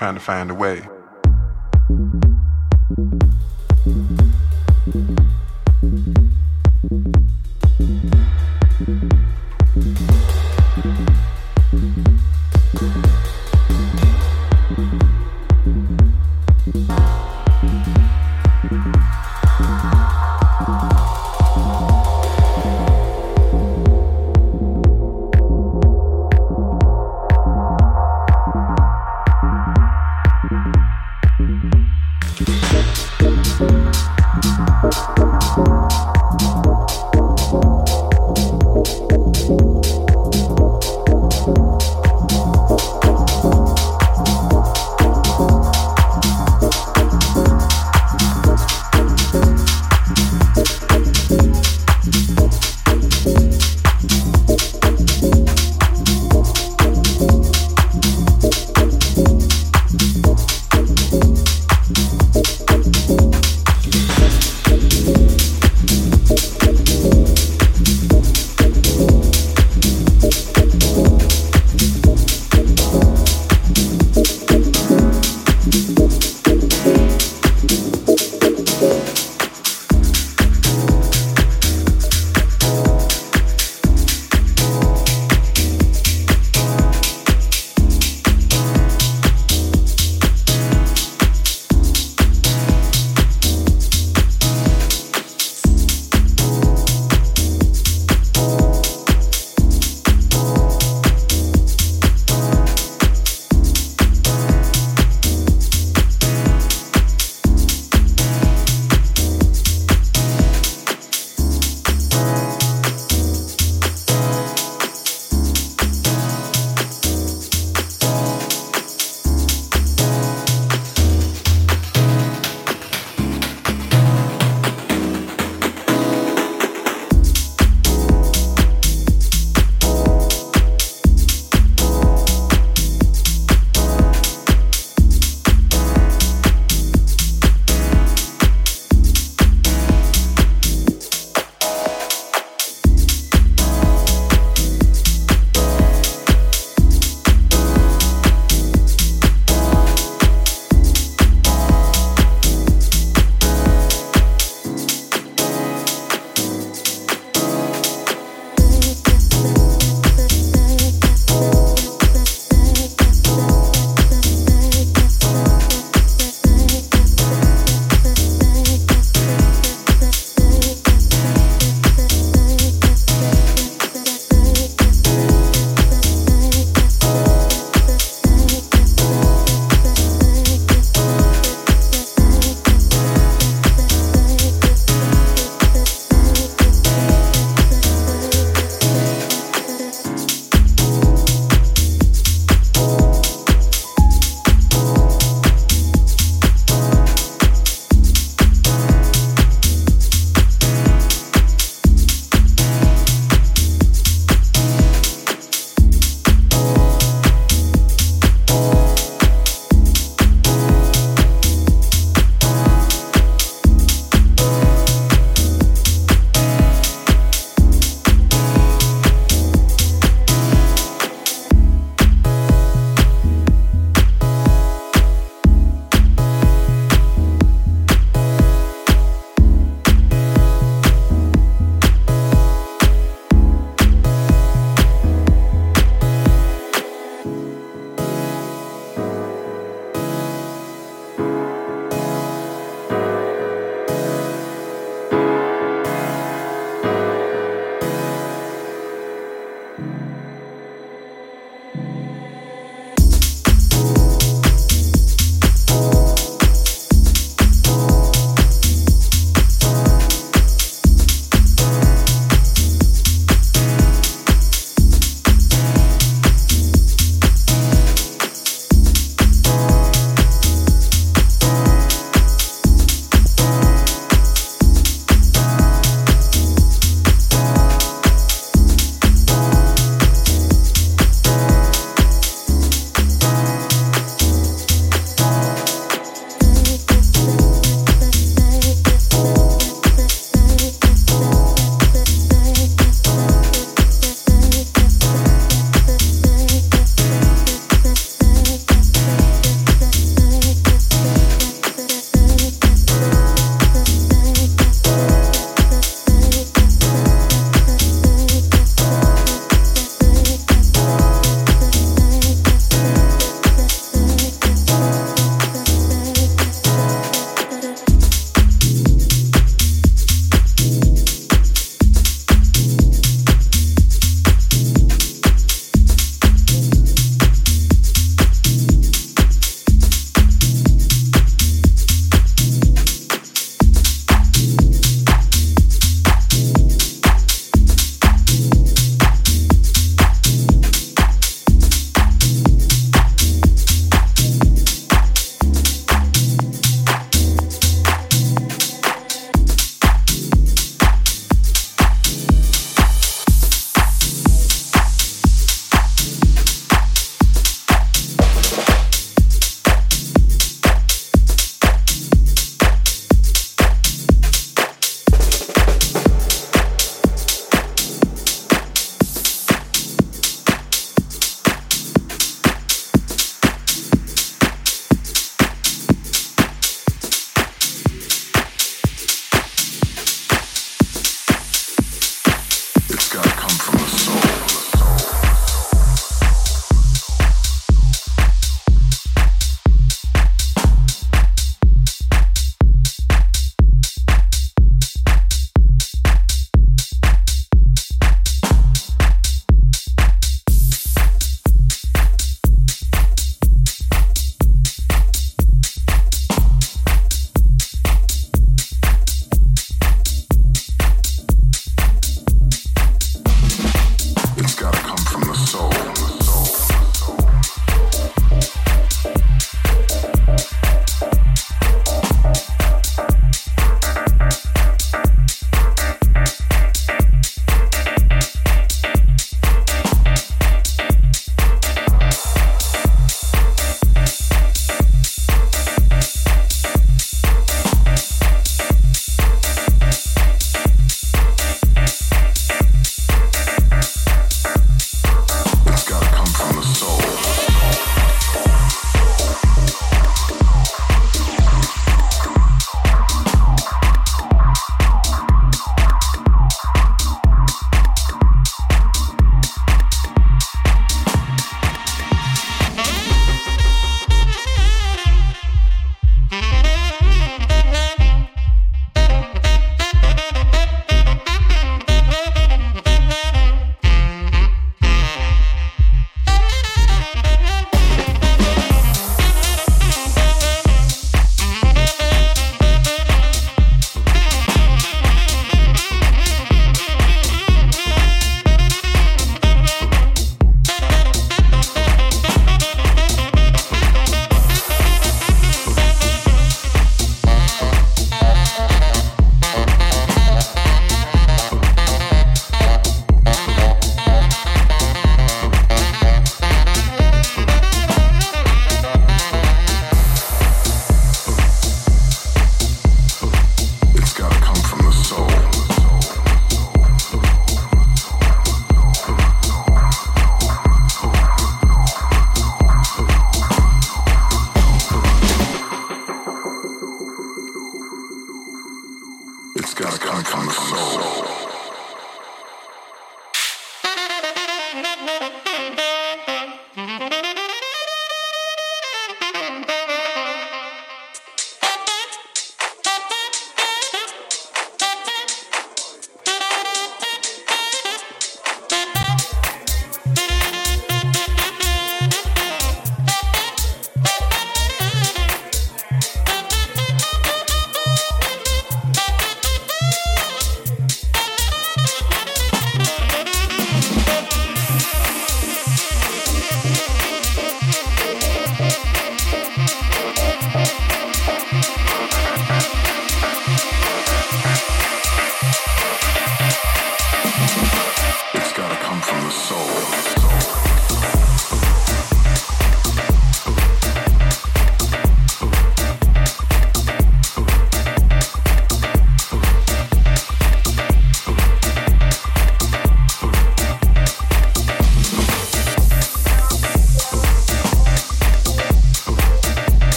trying to find a way.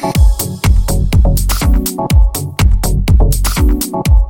thank you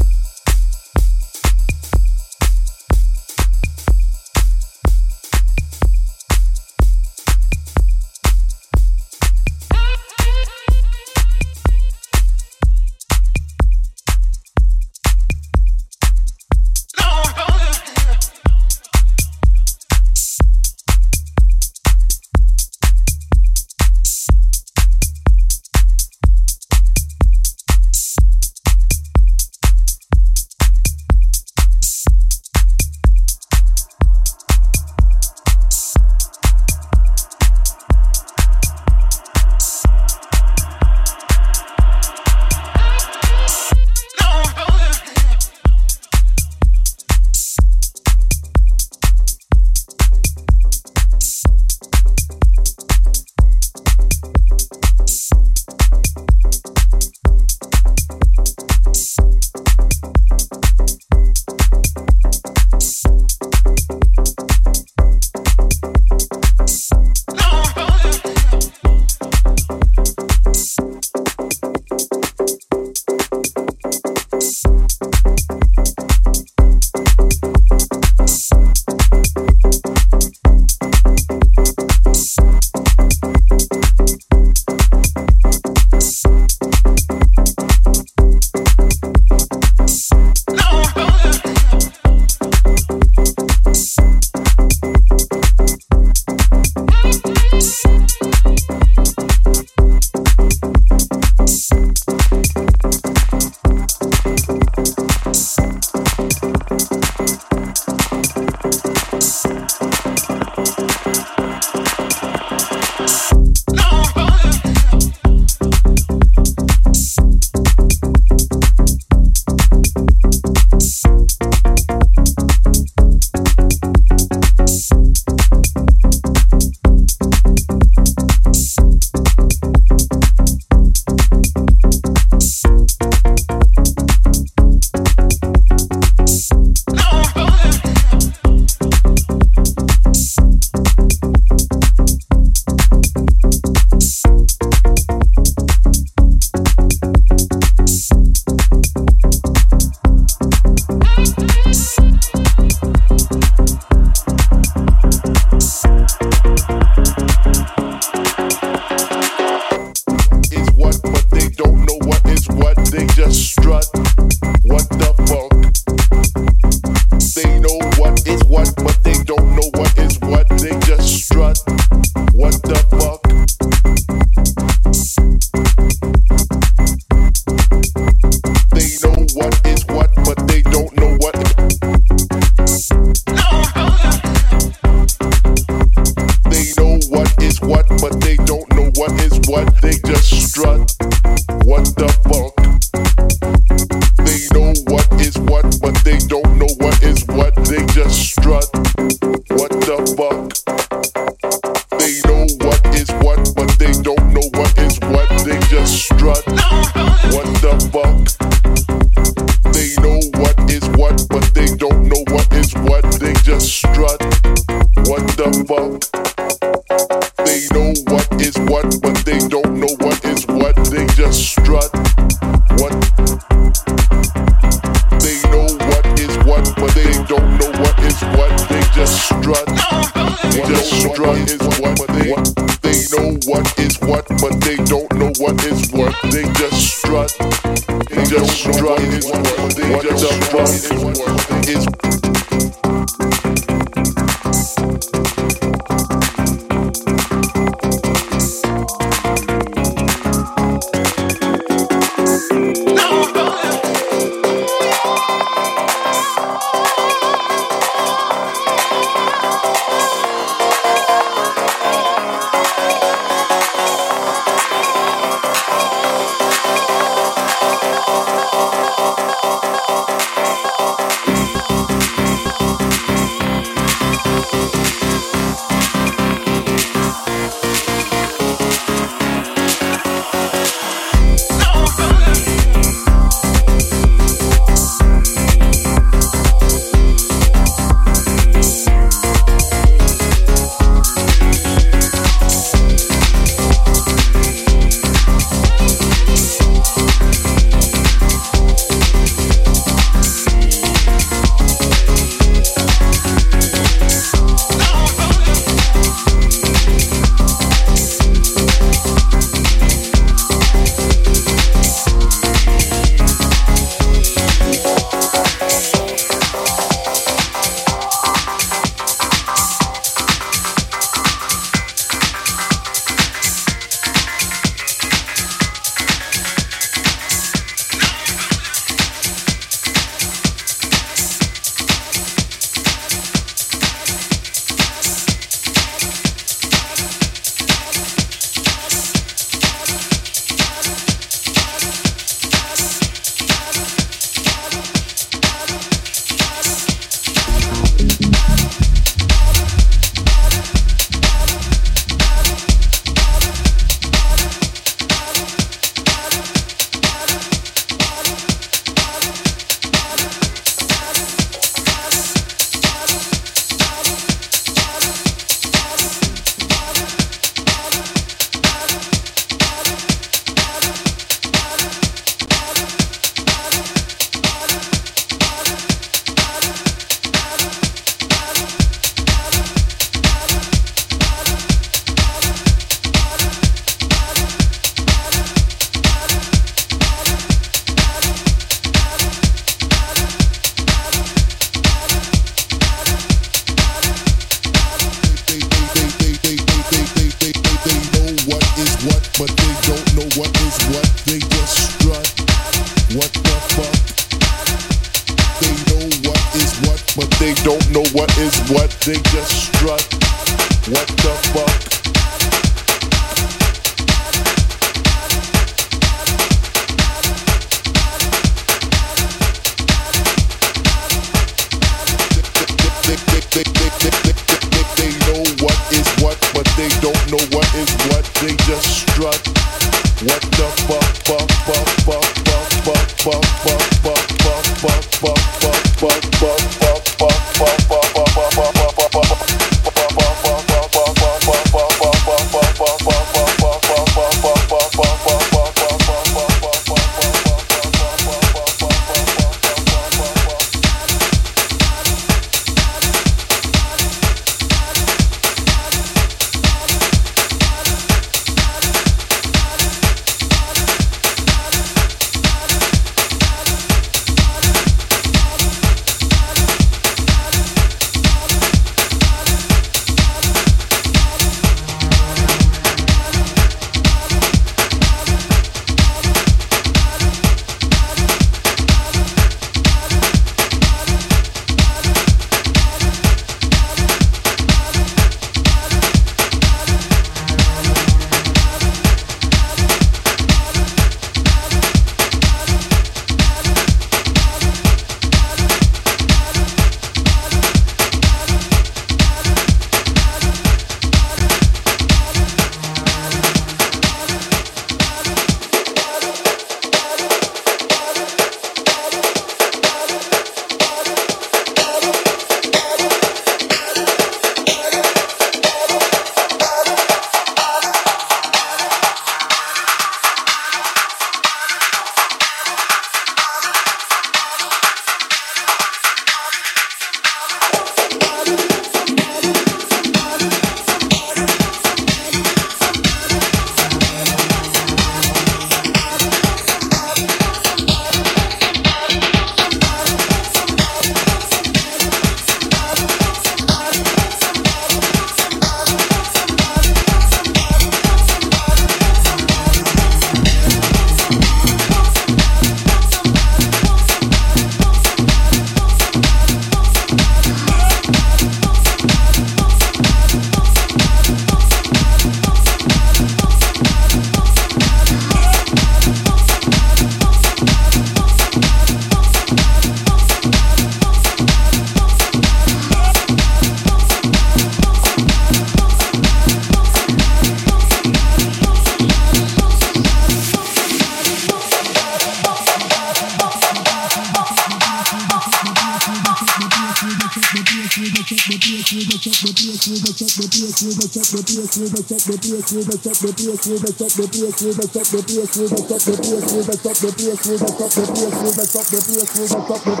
place, we mess up the place, we mess up the place, we mess up the place, we mess up the place, we mess up the place, we mess up the place, we mess up the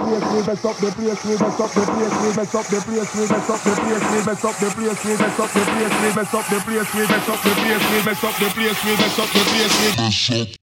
place, we mess up the place, we mess up the place, we mess up the place, we mess up the place, we mess up the place, we mess up the place, we mess up the place, we mess up the place, we mess up the place, the place, the place,